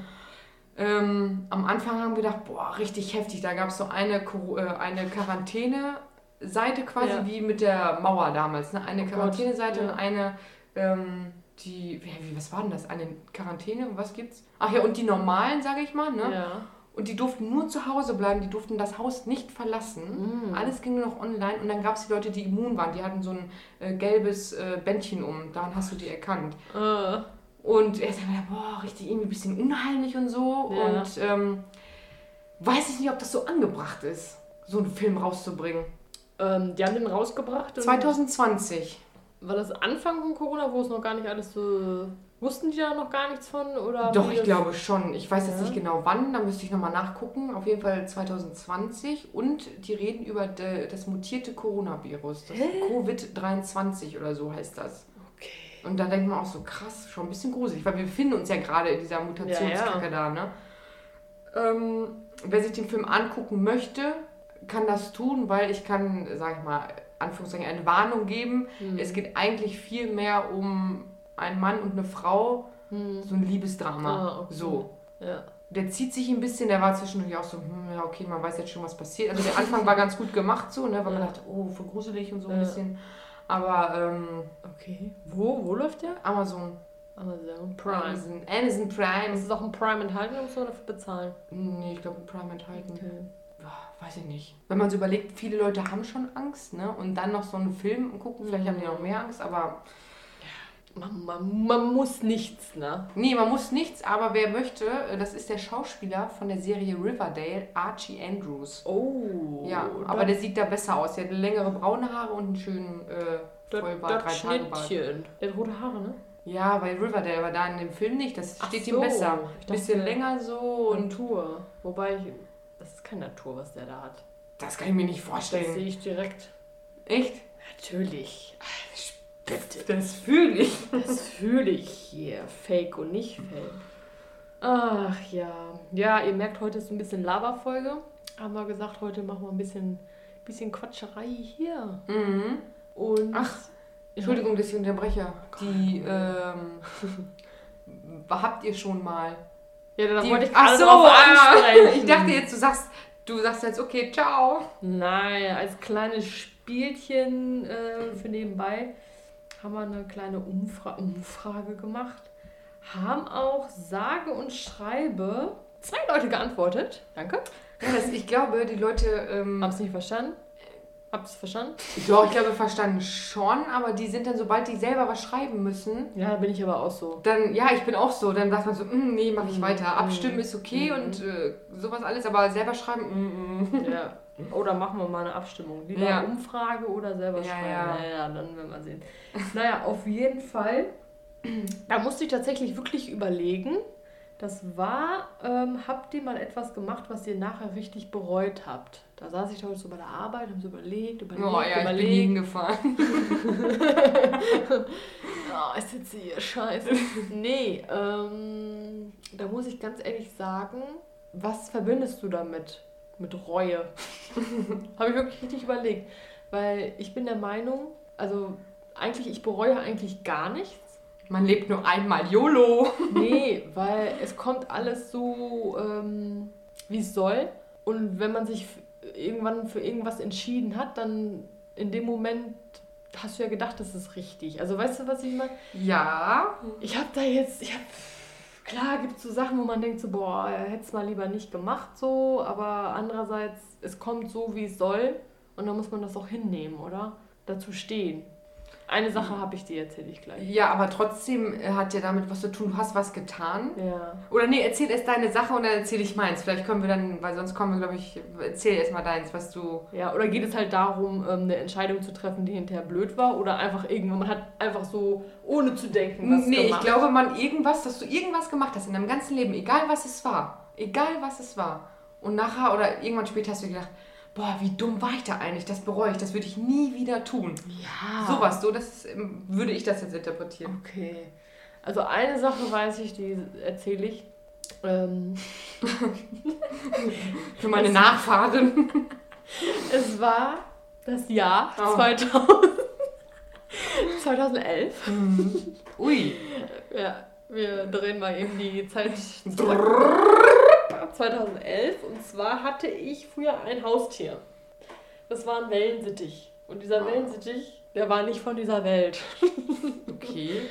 Ähm, am Anfang haben wir gedacht, boah, richtig heftig. Da gab es so eine, äh, eine Quarantäne-Seite quasi, Ja. wie mit der Mauer damals. Ne? Eine Oh Quarantäne-Seite ja. und eine, ähm, die, wie, was war denn das? Eine Quarantäne was gibt's? Ach ja, und die normalen, sage ich mal, ne? Ja. Und die durften nur zu Hause bleiben, die durften das Haus nicht verlassen. Mhm. Alles ging nur noch online und dann gab es die Leute, die immun waren. Die hatten so ein äh, gelbes äh, Bändchen um, daran hast du die erkannt. Äh. Und er ist dann wieder, boah, richtig irgendwie ein bisschen unheimlich und so. Ja. Und ähm, weiß ich nicht, ob das so angebracht ist, so einen Film rauszubringen. Ähm, die haben den rausgebracht. und- 2020. War das Anfang von Corona, wo es noch gar nicht alles so. Wussten die da noch gar nichts von? Oder Doch, ich glaube schon. Ich weiß jetzt Ja. nicht genau wann, da müsste ich nochmal nachgucken. Auf jeden Fall 2020. Und die reden über de, das mutierte Coronavirus. Das Covid-23 oder so heißt das. Okay. Und da denkt man auch so, krass, schon ein bisschen gruselig, weil wir befinden uns ja gerade in dieser Mutationskacke da, ne? Ähm, wer sich den Film angucken möchte, kann das tun, weil ich kann, sag ich mal, Anführungszeichen eine Warnung geben. Hm. Es geht eigentlich viel mehr um einen Mann und eine Frau, Hm. so ein Liebesdrama. Ah, okay. So. Ja. Der zieht sich ein bisschen, der war zwischendurch auch so, hm, ja, okay, man weiß jetzt schon, was passiert. Also der Anfang war ganz gut gemacht, so, ne, weil man Ja. dachte, oh, voll gruselig und so ein bisschen. Aber ähm, Okay. Wo? Wo läuft der? Amazon, Amazon Prime. Amazon, Amazon Prime. Ist es auch ein Prime enthalten oder muss man dafür bezahlen? Nee, ich glaube Prime enthalten. Okay. Weiß ich nicht. Wenn man so überlegt, viele Leute haben schon Angst, ne? Und dann noch so einen Film gucken, vielleicht haben die noch mehr Angst, aber Man, man, man muss nichts, ne? nee, man muss nichts, aber wer möchte, äh, das ist der Schauspieler von der Serie Riverdale, Archie Andrews. Oh. Ja, aber der sieht da besser aus. Der hat längere braune Haare und einen schönen äh, Vollbart, drei das Tage Bart. Schnittchen. Der hat rote Haare, ne? Ja, bei Riverdale, aber da in dem Film nicht. Das Ach steht so. ihm besser. Dachte, Bisschen länger so und Natur. Wobei, ich, das ist keine Natur, was der da hat. das kann ich mir nicht Das vorstellen. sehe ich direkt. Echt? Natürlich. Das fühle ich. Das fühle ich hier. Fake und nicht fake. Ach ja. Ja, ihr merkt, heute ist ein bisschen Lava-Folge. Haben wir gesagt, heute machen wir ein bisschen, bisschen Quatscherei hier. Mhm. Und. Ach, Entschuldigung, dass ich unterbreche. Die, ähm, <laughs> habt ihr schon mal? Ja, da wollte ich ach so, drauf ansprechen. ich dachte jetzt, du sagst, du sagst jetzt, okay, ciao. Nein, als kleines Spielchen äh, für nebenbei haben wir eine kleine Umfra Umfrage gemacht. Haben auch sage und schreibe zwei Leute geantwortet. Danke. Ja, das, ich glaube, die Leute, ähm, Hab's nicht verstanden? Habt ihr verstanden? doch, ich glaube, verstanden schon, aber die sind dann, sobald die selber was schreiben müssen, Ja, bin ich aber auch so. dann, ja, ich bin auch so, dann sagt man so, "Mm, nee, mach ich Mhm. weiter. Abstimmen Mhm. ist okay Mhm. und äh, sowas alles, aber selber schreiben, mm, mm. Ja. <laughs> Oder machen wir mal eine Abstimmung. Lieber Ja. Umfrage oder selber Ja, schreiben. ja. Naja, dann werden wir sehen. Naja, auf jeden Fall. <clears throat> Da musste ich tatsächlich wirklich überlegen. Das war, ähm, habt ihr mal etwas gemacht, was ihr nachher richtig bereut habt? Da saß ich heute so bei der Arbeit, habe so überlegt, überlegt, Oh ja, ich bin überlegt. hingefahren. <laughs> Oh, ist jetzt hier scheiße. nee, ähm, da muss ich ganz ehrlich sagen, was verbindest du damit? Mit Reue. <laughs> Habe ich wirklich richtig überlegt. Weil ich bin der Meinung, also eigentlich, ich bereue eigentlich gar nichts. Man lebt nur einmal, YOLO. <laughs> Nee, weil es kommt alles so, ähm, wie es soll. Und wenn man sich irgendwann für irgendwas entschieden hat, dann in dem Moment hast du ja gedacht, das ist richtig. Also weißt du, was ich meine? Ja, Ich habe da jetzt, ich habe, klar gibt es so Sachen, wo man denkt so, boah, hätte es mal lieber nicht gemacht so, aber andererseits, es kommt so, wie es soll und dann muss man das auch hinnehmen, oder? Dazu stehen. Eine Sache habe ich, die erzähle ich gleich. Ja, aber trotzdem äh, hat ja damit was zu tun. Du hast was getan. Ja. Oder nee, erzähl erst deine Sache und dann erzähle ich meins. Vielleicht können wir dann, weil sonst kommen wir, glaube ich, erzähl erst mal deins, was du. Ja, oder geht es halt darum, ähm, eine Entscheidung zu treffen, die hinterher blöd war? Oder einfach irgendwann, man hat einfach so, ohne zu denken, was nee, gemacht. ich glaube, man irgendwas, dass du irgendwas gemacht hast in deinem ganzen Leben, egal was es war. Egal was es war. Und nachher oder irgendwann später hast du gedacht, boah, wie dumm war ich da eigentlich? Das bereue ich, das würde ich nie wieder tun. Ja. Sowas, so, das ähm, würde ich das jetzt interpretieren. Okay. Also eine Sache weiß ich, die erzähle ich. Ähm, <laughs> Für meine Das- Nachfahren. <laughs> es war das Jahr Oh. 2000, 2011. <laughs> Ui. Ja, wir drehen mal eben die Zeit zurück. 2011. Und zwar hatte ich früher ein Haustier. Das war ein Wellensittich. Und dieser Wellensittich, der war nicht von dieser Welt. <laughs> Okay.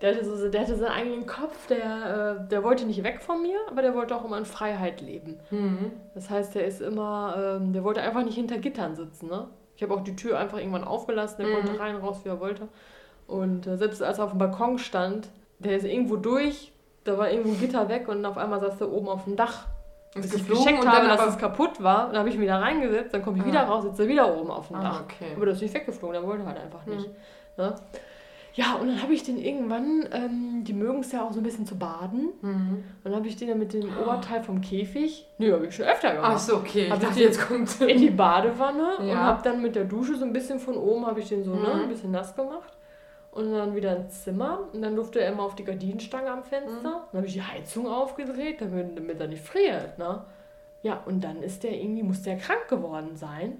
Der hatte, so, der hatte seinen eigenen Kopf, der, äh, der wollte nicht weg von mir, aber der wollte auch immer in Freiheit leben. Mhm. Das heißt, der ist immer, ähm, der wollte einfach nicht hinter Gittern sitzen, ne? Ich habe auch die Tür einfach irgendwann aufgelassen, der Mhm. konnte rein, raus, wie er wollte. Und äh, selbst als er auf dem Balkon stand, der ist irgendwo durch, da war irgendwo ein Gitter weg und auf einmal saß der oben auf dem Dach. Ist Bis ich gecheckt und habe, dass es kaputt war, dann habe ich mich wieder reingesetzt, dann komme ich Ah. wieder raus, sitze wieder oben auf dem Ah, Dach. okay. Aber der ist nicht weggeflogen, der wollte halt einfach nicht. Mhm. Ne? Ja, und dann habe ich den irgendwann, ähm, die mögen es ja auch so ein bisschen zu baden. Mhm. Und dann habe ich den dann mit dem Oberteil vom Käfig, nee, habe ich schon öfter gemacht, Ach so, okay. Ich Hab ich dachte, den- jetzt kommt. in die Badewanne und Ja. habe dann mit der Dusche so ein bisschen von oben, habe ich den so ne, Mhm. ein bisschen nass gemacht. Und dann wieder ins Zimmer. Und dann durfte er immer auf die Gardinenstange am Fenster. Mhm. Dann habe ich die Heizung aufgedreht, damit, damit er nicht friert. Ne? Ja, und dann ist der irgendwie, muss der krank geworden sein.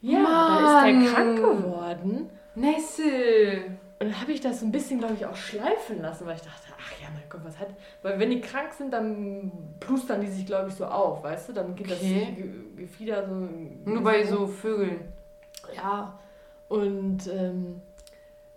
Ja, dann ist der Mann. krank geworden. Nessel. Und dann habe ich das so ein bisschen, glaube ich, auch schleifen lassen, weil ich dachte, ach ja, mein Gott, was hat. Weil wenn die krank sind, dann plustern die sich, glaube ich, so auf, weißt du? Dann geht Okay. das Ge Gefieder so. Nur bei so Vögeln. Ja. Und ähm,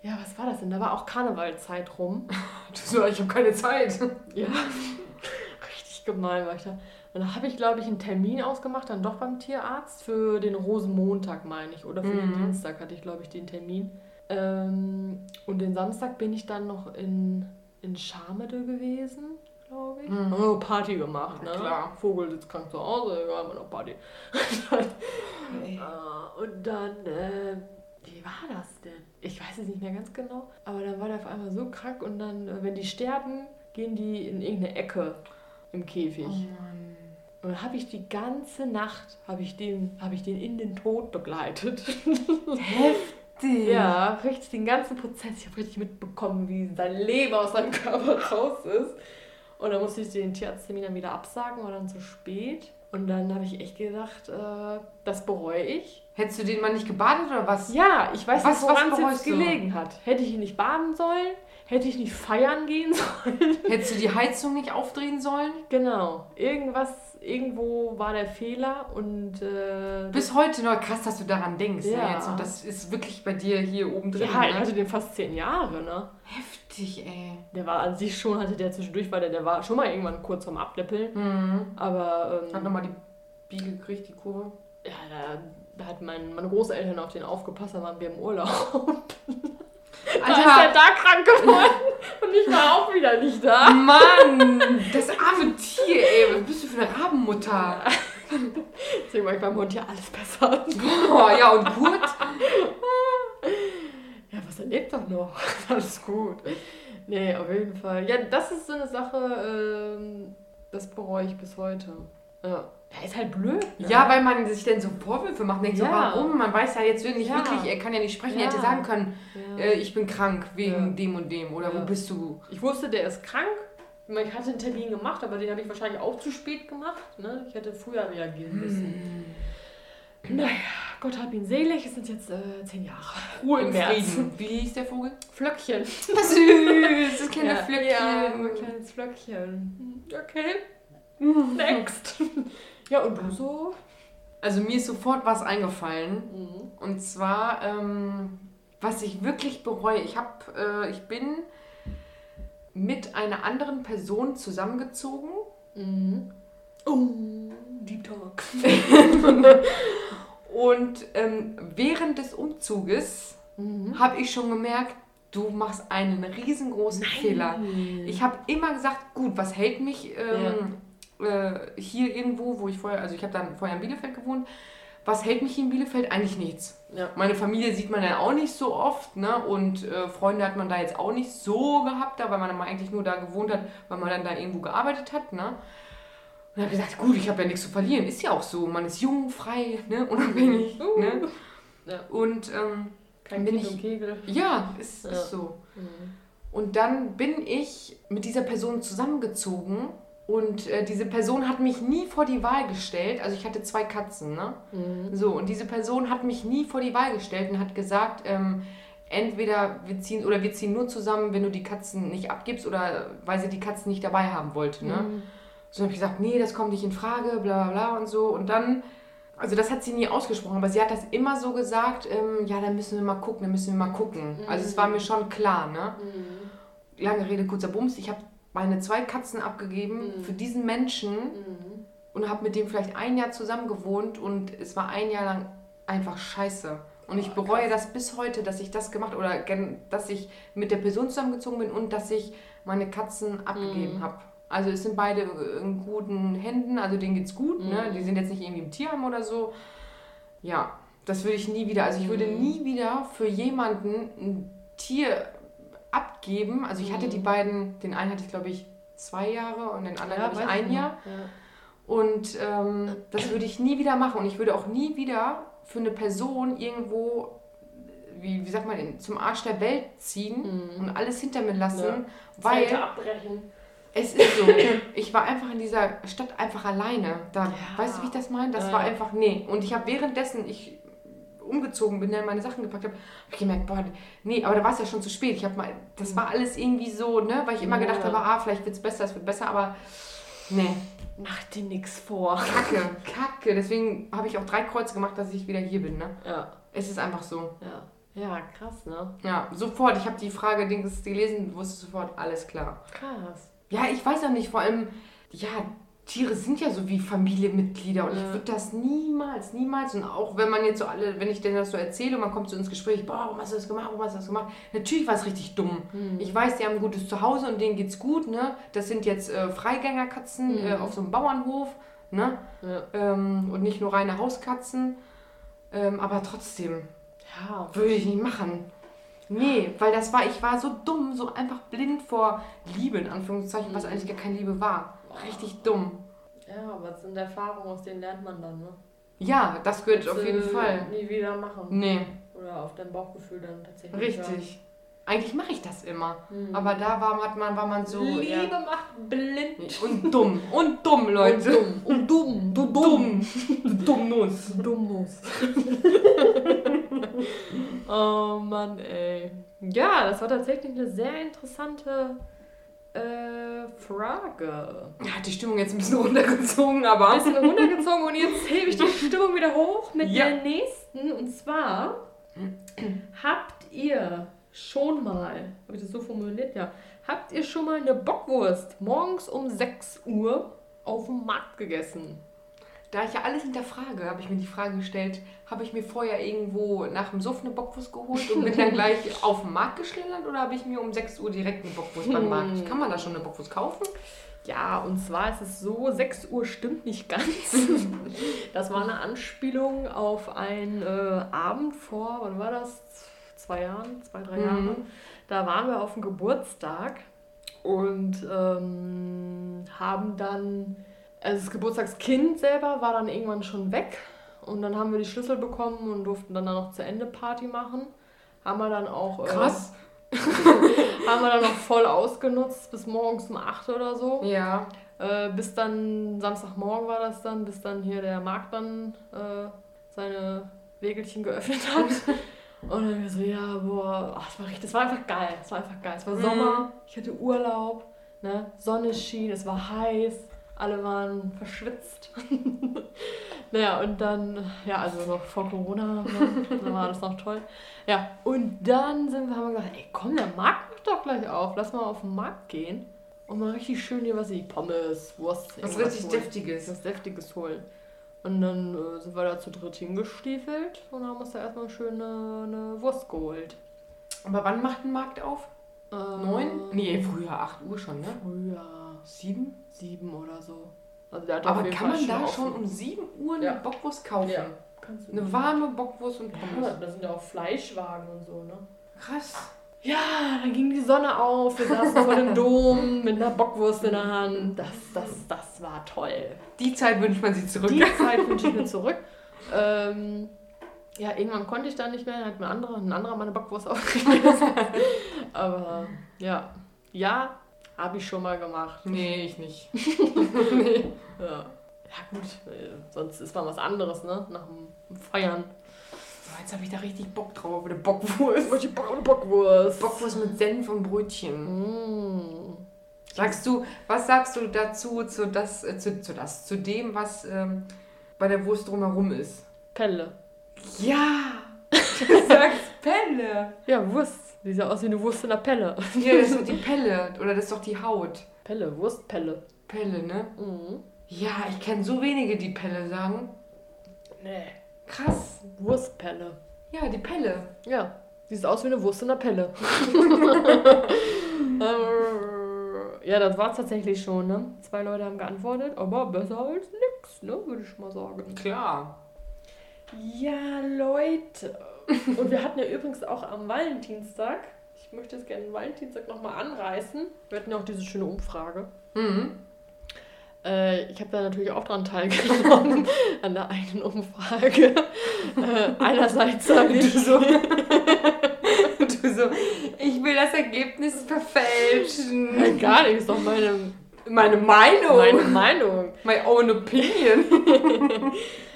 ja, was war das denn? Da war auch Karnevalzeit rum. Du <laughs> so, ich habe keine Zeit. Ja. <laughs> Richtig gemein war ich da. Und da habe ich, glaube ich, einen Termin ausgemacht, dann doch beim Tierarzt für den Rosenmontag, meine ich. Oder für den Mhm. Dienstag hatte ich, glaube ich, den Termin. Ähm, und den Samstag bin ich dann noch in, in Schamede gewesen, glaube ich. Mhm. Oh, Party gemacht, Na ne? klar. Vogel sitzt krank zu Hause, egal, immer noch Party. <laughs> Äh, und dann, äh, wie war das denn? Ich weiß es nicht mehr ganz genau, aber dann war der auf einmal so krank und dann, äh, wenn die sterben, gehen die in irgendeine Ecke im Käfig. Oh Mann. Und dann habe ich die ganze Nacht, habe ich, den, hab ich den in den Tod begleitet. Heftig. ja, richtig den ganzen Prozess. Ich habe richtig mitbekommen, wie sein Leben aus seinem Körper raus ist. Und dann musste ich den Tierarzttermin dann wieder absagen, war dann zu spät. Und dann habe ich echt gedacht, äh, das bereue ich. Hättest du den mal nicht gebadet oder was? Ja, ich weiß Was- nicht, woran es jetzt gelegen hat. Hätte ich ihn nicht baden sollen? Hätte ich nicht feiern gehen <laughs> sollen? Hättest du die Heizung nicht aufdrehen sollen? genau. Irgendwas, irgendwo war der Fehler und äh, Bis heute noch krass, dass du daran denkst. Ja. Ne, jetzt. Und das ist wirklich bei dir hier oben drin. ja, ich ne? hatte den fast zehn Jahre, ne? Heftig, ey. Der war an sich schon, hatte der zwischendurch, weil der, der war schon mal irgendwann kurz vorm Abnippeln. Mhm. Aber ähm, Hat nochmal die Biege gekriegt, die Kurve. Da, hat mein, meine Großeltern auf den aufgepasst, da waren wir im Urlaub. Da ist er Alter, da krank geworden und ich war auch wieder nicht da. Mann, das arme Tier, ey. Was bist du für eine Rabenmutter? Deswegen war ich beim Hund ja alles besser. Boah, ja, und Kurt? Ja, was er lebt doch noch. Alles gut. Nee, auf jeden Fall. Ja, das ist so eine Sache, ähm, das bereue ich bis heute. Ja. Ja, ist halt blöd. Ne? Ja, weil man sich denn so Vorwürfe macht. Denkt so, Ja. warum? Man weiß ja jetzt nicht Ja. wirklich, er kann ja nicht sprechen. Er Ja. hätte sagen können, Ja. äh, ich bin krank wegen Ja. dem und dem. Oder Ja. wo bist du? Ich wusste, der ist krank. Ich hatte einen Termin gemacht, aber den habe ich wahrscheinlich auch zu spät gemacht. Ne? Ich hätte früher reagieren müssen. Naja, Gott hab ihn selig. Es sind jetzt äh, zehn Jahre. Ruhe im. Frieden. Wie hieß der Vogel? Flöckchen. <laughs> <laughs> Süß, das kleine ja, Flöckchen. Ja, ein kleines Flöckchen. Okay. Next. <laughs> ja, und du so? Also mir ist sofort was eingefallen. Mhm. Und zwar, ähm, was ich wirklich bereue. Ich, hab, äh, ich bin mit einer anderen Person zusammengezogen. Mhm. Oh, Deep Talk. <laughs> Und ähm, während des Umzuges Mhm. habe ich schon gemerkt, du machst einen riesengroßen Fehler. Ich habe immer gesagt, gut, was hält mich ähm, äh, hier irgendwo, wo ich vorher, also ich habe dann vorher in Bielefeld gewohnt, was hält mich hier in Bielefeld? Eigentlich nichts. Ja. Meine Familie sieht man dann auch nicht so oft, ne? Und äh, Freunde hat man da jetzt auch nicht so gehabt, da, weil man dann mal eigentlich nur da gewohnt hat, weil man dann da irgendwo gearbeitet hat, ne? Und habe gesagt, gut, ich habe ja nichts zu verlieren. Ist ja auch so. Man ist jung, frei, ne? <laughs> unabhängig. Uh. Ne? Ja. Und ähm, Kein Bin Kind ich- und Kegel. ja, ist, Ja. ist so. Mhm. Und dann bin ich mit dieser Person zusammengezogen und äh, diese Person hat mich nie vor die Wahl gestellt. Also ich hatte zwei Katzen, ne? Mhm. So, und diese Person hat mich nie vor die Wahl gestellt und hat gesagt, ähm, entweder wir ziehen oder wir ziehen nur zusammen, wenn du die Katzen nicht abgibst oder weil sie die Katzen nicht dabei haben wollte, ne? Mhm. So habe ich gesagt, nee, das kommt nicht in Frage, bla bla bla und so. Und dann, also das hat sie nie ausgesprochen, aber sie hat das immer so gesagt, ähm, ja, dann müssen wir mal gucken, dann müssen wir mal gucken. Also es war mir schon klar, ne? Mhm. Lange Rede, kurzer Bums. Ich habe meine zwei Katzen abgegeben Mhm. für diesen Menschen Mhm. und habe mit dem vielleicht ein Jahr zusammen gewohnt und es war ein Jahr lang einfach scheiße. Und ich Oh, bereue krass. das bis heute, dass ich das gemacht oder dass ich mit der Person zusammengezogen bin und dass ich meine Katzen abgegeben Mhm. habe. Also es sind beide in guten Händen, also denen geht's gut, ne? Mhm. Die sind jetzt nicht irgendwie im Tierheim oder so. Ja, das würde ich nie wieder. Also ich würde Mhm. nie wieder für jemanden ein Tier abgeben. Also ich hatte Mhm. die beiden, den einen hatte ich glaube ich zwei Jahre und den anderen glaube ich ein. Jahr. Ja. Und ähm, das würde ich nie wieder machen. Und ich würde auch nie wieder für eine Person irgendwo, wie, wie sagt man, zum Arsch der Welt ziehen Mhm. und alles hinter mir lassen, Ja. weil Zelte abbrechen. es ist so. Ich war einfach in dieser Stadt einfach alleine. Da, Ja. Weißt du, wie ich das meine? Das Ja. war einfach, nee. Und ich habe währenddessen, ich umgezogen bin, dann meine Sachen gepackt habe, habe ich gemerkt, boah, nee, aber da war es ja schon zu spät. Ich habe mal, das war alles irgendwie so, ne, weil ich immer Ja. gedacht habe, ah, vielleicht wird es besser, es wird besser, aber nee. Mach dir nix vor. Kacke, <laughs> kacke. Deswegen habe ich auch drei Kreuze gemacht, dass ich wieder hier bin. Ne? Ja, Es ist einfach so. ja. Ja, krass, ne? Ja, sofort. Ich habe die Frage Dings gelesen, wusste sofort, alles klar. Krass. Ja, ich weiß auch nicht, vor allem, ja, Tiere sind ja so wie Familienmitglieder und ich Ja. würde das niemals, niemals und auch wenn man jetzt so alle, wenn ich denn das so erzähle und man kommt so ins Gespräch, boah, warum hast du das gemacht, warum hast du das gemacht? Natürlich war es richtig dumm. Mhm. Ich weiß, die haben ein gutes Zuhause und denen geht's gut, ne? Das sind jetzt äh, Freigängerkatzen Mhm. äh, auf so einem Bauernhof, ne? Ja. ähm, und nicht nur reine Hauskatzen. Ähm, aber trotzdem ja. würde ich nicht machen. Nee, weil das war, ich war so dumm, so einfach blind vor Liebe, in Anführungszeichen, was Mhm. eigentlich gar keine Liebe war. Richtig dumm. Ja, aber es sind Erfahrungen, aus denen lernt man dann, ne? Ja, das gehört auf jeden Fall. Nie wieder machen. Nee, Oder auf dein Bauchgefühl dann tatsächlich. richtig. Eigentlich mache ich das immer. hören. Mhm. Aber da war, hat man, war man so. Liebe Ja, macht blind. und dumm. Und dumm, Leute. Und dumm. Du Dumm. Du <laughs> Dummnuss. Dummnuss. <laughs> oh Mann, ey. Ja, das war tatsächlich eine sehr interessante äh, Frage. Ja, hat die Stimmung jetzt ein bisschen <laughs> runtergezogen, aber. Bisschen runtergezogen und jetzt hebe ich die <laughs> Stimmung wieder hoch mit Ja. der nächsten. Und zwar habt ihr schon mal, habe ich das so formuliert? Ja. Habt ihr schon mal eine Bockwurst morgens um 6 Uhr auf dem Markt gegessen? Da ich ja alles hinterfrage, habe ich mir die Frage gestellt, habe ich mir vorher irgendwo nach dem Suff eine Bockwurst geholt und bin dann <laughs> gleich auf den Markt geschlendert oder habe ich mir um 6 Uhr direkt eine Bockwurst beim Markt? Kann man da schon eine Bockwurst kaufen? Ja, und zwar ist es so, 6 Uhr stimmt nicht ganz. <laughs> Das war eine Anspielung auf einen äh, Abend vor, wann war das? Zwei Jahren, zwei, drei Mhm. Jahre. Da waren wir auf dem Geburtstag und ähm, haben dann, also das Geburtstagskind selber war dann irgendwann schon weg und dann haben wir die Schlüssel bekommen und durften dann noch zu Ende Party machen. Haben wir dann auch, äh, Krass. <laughs> haben wir dann noch voll ausgenutzt bis morgens um 8 oder so. Ja. Äh, bis dann, Samstagmorgen war das dann, bis dann hier der Markt dann äh, seine Wegelchen geöffnet hat. <laughs> Und dann wir so, ja, boah, ach, das, war richtig, das war einfach geil. Es war einfach geil. Es war Mhm. Sommer, ich hatte Urlaub, ne? Sonne schien, es war heiß, alle waren verschwitzt. <laughs> naja, und dann, ja, also noch vor Corona, ne? war das noch toll. Ja, und dann sind wir, haben wir gesagt, ey, komm, der Markt macht doch gleich auf, lass mal auf den Markt gehen. Und mal richtig schön hier was ich Pommes, Wurst. Was richtig holen. Deftiges. Was Deftiges holen. Und dann äh, sind wir da zu dritt hingestiefelt und haben uns da erstmal schön eine, eine Wurst geholt. Aber wann macht ein Markt auf? Äh, Neun? Nee, früher, 8 Uhr schon, ne? Früher. Sieben? Sieben oder so. Also der hat auf Aber kann man da offen. schon um 7 Uhr eine Ja. Bockwurst kaufen? Ja. Kannst du Eine warme Bockwurst und ja, Pommes. da sind ja auch Fleischwagen und so, ne? Krass. Ja, dann ging die Sonne auf, wir saßen vor dem <laughs> Dom mit einer Bockwurst in der Hand. Das, das, das war toll. Die Zeit wünscht man sich zurück. Die <laughs> Zeit wünsche ich mir zurück. Ähm, ja, irgendwann konnte ich da nicht mehr, dann hat mir andere, ein anderer meine Bockwurst <laughs> aufgegessen. Aber ja, ja, habe ich schon mal gemacht. Nee, ich nicht. <laughs> nee. Ja. ja gut, äh, sonst ist mal was anderes, ne? Nach dem Feiern. So, jetzt habe ich da richtig Bock drauf. Eine Bockwurst. Ich Bock auf eine Bockwurst. Bockwurst mit Senf und Brötchen. Mm. Sagst du, was sagst du dazu, zu, das, äh, zu, zu, das, zu dem, was ähm, bei der Wurst drumherum ist? Pelle. Ja! <laughs> Du sagst Pelle. Ja, Wurst. Die sieht aus wie eine Wurst in der Pelle. Ja, das ist doch <laughs> die Pelle. Oder das ist doch die Haut. Pelle, Wurstpelle. Pelle, ne? Mhm. Ja, ich kenne so wenige, die Pelle sagen. Nee. Krass. Wurstpelle. Ja, die Pelle. Ja, die sieht aus wie eine Wurst in der Pelle. <laughs> Äh, ja, das war es tatsächlich schon, ne? Zwei Leute haben geantwortet, aber besser als nix, ne? Würde ich mal sagen. Klar. Ja, Leute. <laughs> Und wir hatten ja übrigens auch am Valentinstag, ich möchte es gerne Valentinstag nochmal anreißen. Wir hatten ja auch diese schöne Umfrage. Mhm. Äh, ich habe da natürlich auch dran teilgenommen, <laughs> an der einen Umfrage. Äh, einerseits sage ich so, <laughs> Du so, ich will das Ergebnis verfälschen. Nein, gar nicht, ist doch meine, Meine Meinung. meine Meinung. My own opinion.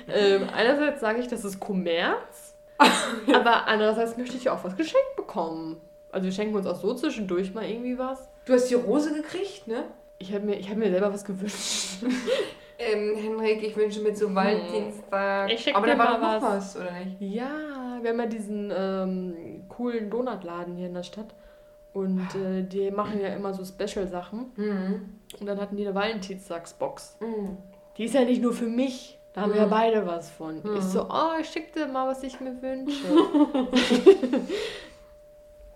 Ähm, einerseits sage ich, das ist Kommerz, <laughs> aber andererseits möchte ich auch was geschenkt bekommen. Also wir schenken uns auch so zwischendurch mal irgendwie was. Du hast die Rose gekriegt, ne? Ich habe mir, ich hab mir selber was gewünscht. <laughs> Ähm, Henrik, ich wünsche mir zu Valentinstag. Ich Aber da war doch noch was. was, oder nicht? Ja, wir haben ja diesen ähm, coolen Donutladen hier in der Stadt. Und äh, die machen ja immer so Special-Sachen. Mhm. Und dann hatten die eine Valentinstagsbox. Mhm. Die ist ja nicht nur für mich. Da haben wir ja Mhm. beide was von. Mhm. Ich so, oh, ich schick dir mal, was ich mir wünsche. <laughs>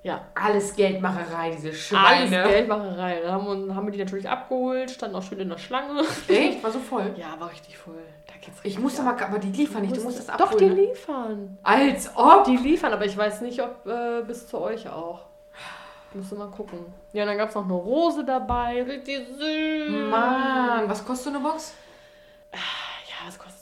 ja, Alles Geldmacherei, diese alles Schweine. Geldmacherei. Dann haben wir, haben wir die natürlich abgeholt, standen auch schön in der Schlange. Echt? War so voll. Ja, war richtig voll. Da geht's Ich richtig musste ab. mal, aber die liefern nicht, du musst das abholen. Doch, die ne? liefern. Als ob. Die liefern, aber ich weiß nicht, ob äh, bis zu euch auch. Müsste mal gucken. Ja, dann gab es noch eine Rose dabei. Richtig süß. Mann, was kostet so eine Box?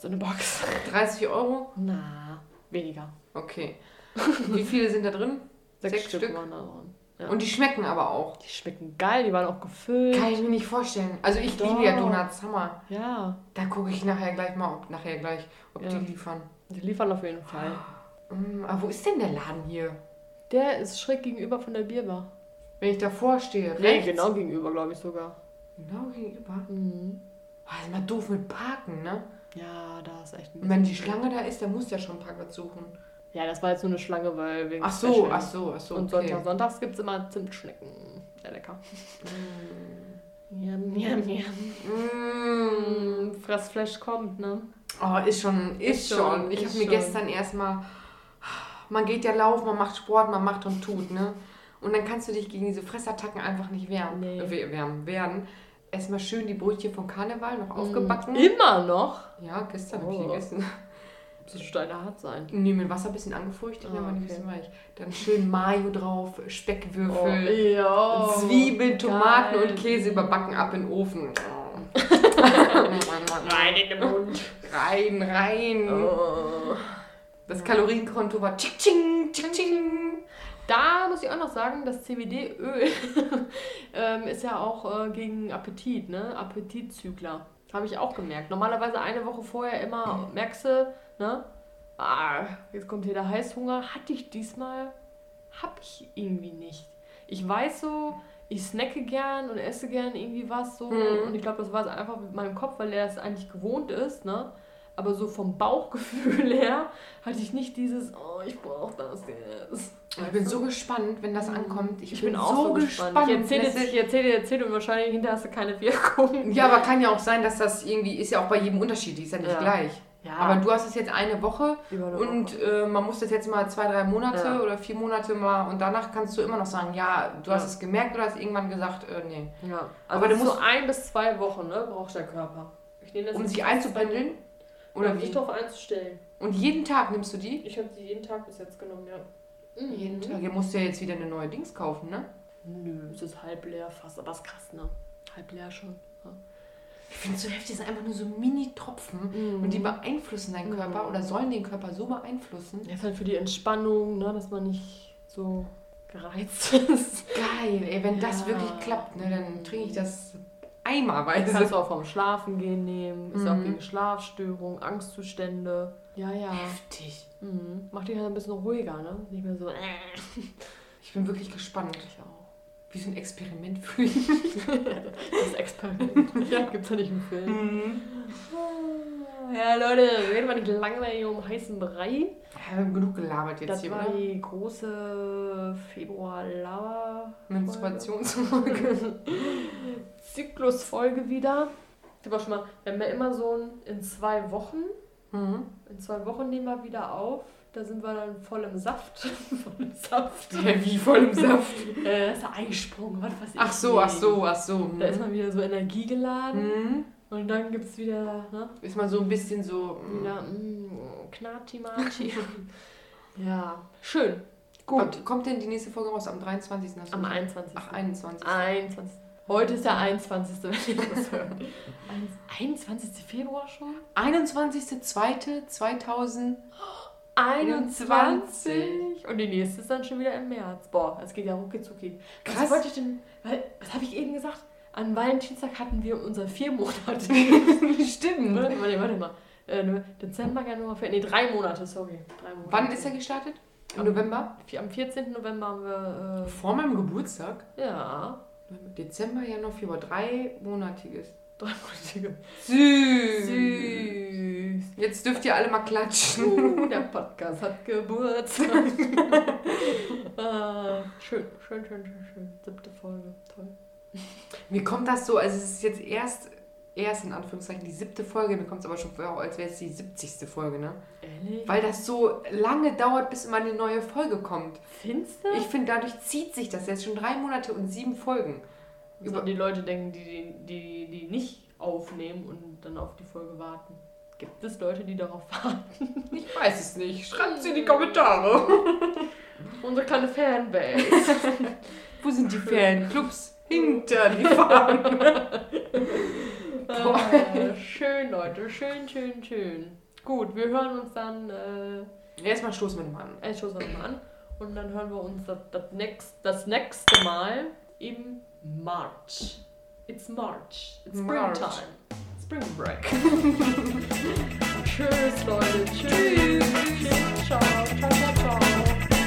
Kostet so eine Box? 30 Euro? Na, weniger. Okay. <laughs> Wie viele sind da drin? Sechs, Sechs Stück, Stück? waren da drin. Ja. Und die schmecken aber auch. die schmecken geil, die waren auch gefüllt. Kann ich mir nicht vorstellen. Also ich Doch. liebe ja Donuts, Hammer. Ja, Da gucke ich nachher gleich mal, ob nachher gleich, ob Ja. die liefern. die liefern auf jeden Fall. <gasps> Mm, aber wo ist denn der Laden hier? Der ist schräg gegenüber von der Bierbar. Wenn ich davor stehe, Nee, rechts? genau gegenüber, glaube ich sogar. Genau gegenüber. Mhm. Oh, ist mal doof mit Parken, ne? Ja, da ist echt ein Und wenn die Schlange da ist, dann muss ja schon einen Parkplatz suchen. Ja, das war jetzt nur eine Schlange, weil wegen Ach so, Special. ach so, ach so. Und okay. Sonntag, sonntags gibt es immer Zimtschnecken. Sehr lecker. Yum, yum, yum. Mm. Fressflash kommt, ne? Oh, ist schon, ist, Ist schon. schon, Ich habe mir gestern erstmal, man geht ja laufen, man macht Sport, man macht und tut, ne? Und dann kannst du dich gegen diese Fressattacken einfach nicht wehren, Nee. äh, wärmen, werden. Erstmal schön die Brötchen von Karneval noch aufgebacken. Immer noch? Ja, gestern habe ich Oh. gegessen. Das Steine hart sein. Nee, mit Wasser ein bisschen angefeuchtet, Ah, dann die okay. bisschen weich. Dann schön Mayo drauf, Speckwürfel, ja. Zwiebeln, Tomaten geil. und Käse überbacken ab in den Ofen. <laughs> Rein in den Mund. rein, rein. Oh. Das Kalorienkonto war tsching, tsching, tsching, tsching. Da muss ich auch noch sagen, das CBD-Öl <laughs> ähm, ist ja auch äh, gegen Appetit, ne? Appetitzügler. Habe ich auch gemerkt. Normalerweise eine Woche vorher immer merkst du, ne? Ah, jetzt kommt hier der Heißhunger. Hatte ich diesmal, hab ich irgendwie nicht. Ich weiß so, ich snacke gern und esse gern irgendwie was so. Mhm. Und ich glaube, das war es einfach mit meinem Kopf, weil der das eigentlich gewohnt ist, ne? Aber so vom Bauchgefühl <laughs> her hatte ich nicht dieses, oh, ich brauche das jetzt. Ich bin so gespannt, wenn das ankommt. Ich, Ich bin, bin auch so gespannt. Ich erzähle jetzt, ist- ich erzähle, erzähle und wahrscheinlich hinterher hast du keine Wirkung. Ja, aber kann ja auch sein, dass das irgendwie ist ja auch bei jedem unterschiedlich, ist ja nicht Ja. gleich. Ja, Aber du hast es jetzt eine Woche eine und Woche. äh, man muss das jetzt mal zwei, drei Monate Ja. oder vier Monate mal und danach kannst du immer noch sagen, ja, du hast Ja. es gemerkt oder hast irgendwann gesagt, äh, nee. Ja, Aber aber du du musst so ein bis zwei Wochen, ne, braucht der Körper. Ich nehme das Um sich einzupendeln? Oder wie? drauf einzustellen. Und jeden Tag nimmst du die? Ich habe die jeden Tag bis jetzt genommen, ja. Mhm. Jeden Tag. Ja, musst du ja jetzt wieder eine neue Dings kaufen, ne? Nö, es ist halb leer fast, aber ist krass, ne? Halb leer schon. Ja. Ich finde es so heftig, das sind einfach nur so Mini-Tropfen Mhm. und die beeinflussen deinen Körper Mhm. oder sollen den Körper so beeinflussen. Das ist halt für die Entspannung, ne, dass man nicht so gereizt <laughs> ist. Geil, ey, wenn das Ja. wirklich klappt, ne, dann trinke ich das Das eimerweise. kannst du auch vom Schlafen gehen nehmen. Ist auch Mhm. gegen Schlafstörungen, Angstzustände. Ja, ja. Heftig. Mhm. Macht dich halt ein bisschen ruhiger, ne? Nicht mehr so. Äh. <laughs> Ich bin wirklich gespannt. Ich auch. Wie so ein Experiment für mich. <laughs> Das Experiment. <laughs> ja, gibt's ja nicht im Film. Ja, Leute, reden wir nicht hier um heißen Brei. Wir haben genug gelabert jetzt Das hier, war oder? die große Februar-Lava. Menstruationsfolge. <laughs> Zyklusfolge wieder. Ich habe auch schon mal, wir haben ja immer so ein in zwei Wochen. Mhm. In zwei Wochen nehmen wir wieder auf. Da sind wir dann voll im Saft. <laughs> voll im Saft. Ja, wie voll im Saft. Äh, da ist der Eisprung, was weiß ich. Ach so, ach so, ach so. Da ist Mhm. man wieder so energiegeladen. Mhm. Und dann gibt es wieder, ne? Ist mal so ein bisschen so. mm. Wieder, mm, Knati-Mati. <laughs> ja, schön. Gut. Wann Kommt denn die nächste Folge raus? Am 23. hast du Am gesagt? 21. Ach, 21. 21. Heute ist der 21. wenn ihr das hört. Eins- 21. Februar schon? 21.02.2000. 21. Und die nächste ist dann schon wieder im März. Boah, es geht ja rucki zucki. Was Krass. wollte ich denn, was habe ich eben gesagt? An Valentinstag hatten wir unser vier Monate. <laughs> Stimmt. warte, warte, warte mal. Äh, ne, Dezember, Januar, Februar. Nee, drei Monate, sorry. Drei Monate. Wann ist er gestartet? Im November? Am 14. November haben wir. Vor meinem Geburtstag? Äh, ja. Dezember, Januar, Februar. Dreimonatiges. Drei Monate. Süß. Süß. Jetzt dürft ihr alle mal klatschen. Uh, der Podcast hat Geburtstag. ah, <laughs> schön, schön, schön, schön, schön. Siebte Folge. Toll. Mir kommt das so, also es ist jetzt erst, erst in Anführungszeichen die siebte Folge, mir kommt es aber schon vor, als wäre es die 70. Folge, ne? Ehrlich? Weil das so lange dauert, bis immer eine neue Folge kommt. Findest du? Ich finde, dadurch zieht sich das jetzt schon drei Monate und sieben Folgen. Über die Leute denken, die, die, die nicht aufnehmen und dann auf die Folge warten. Gibt es Leute, die darauf <laughs> warten? Ich weiß es nicht. Schreibt in die Kommentare. <laughs> Unsere kleine Fanbase. <laughs> Wo sind die Fanclubs? Hinter die Fahnen. <laughs> ah, schön, Leute. Schön, schön, schön. Gut, wir hören uns dann. Äh, Erstmal stoßen wir nochmal an. Ich stoße nochmal an. Und dann hören wir uns das, das, next, das nächste Mal im March. It's March. It's March. Springtime. Spring Break. <laughs> Tschüss, Leute. Tschüss. Tschüss. Ciao. Ciao, ciao.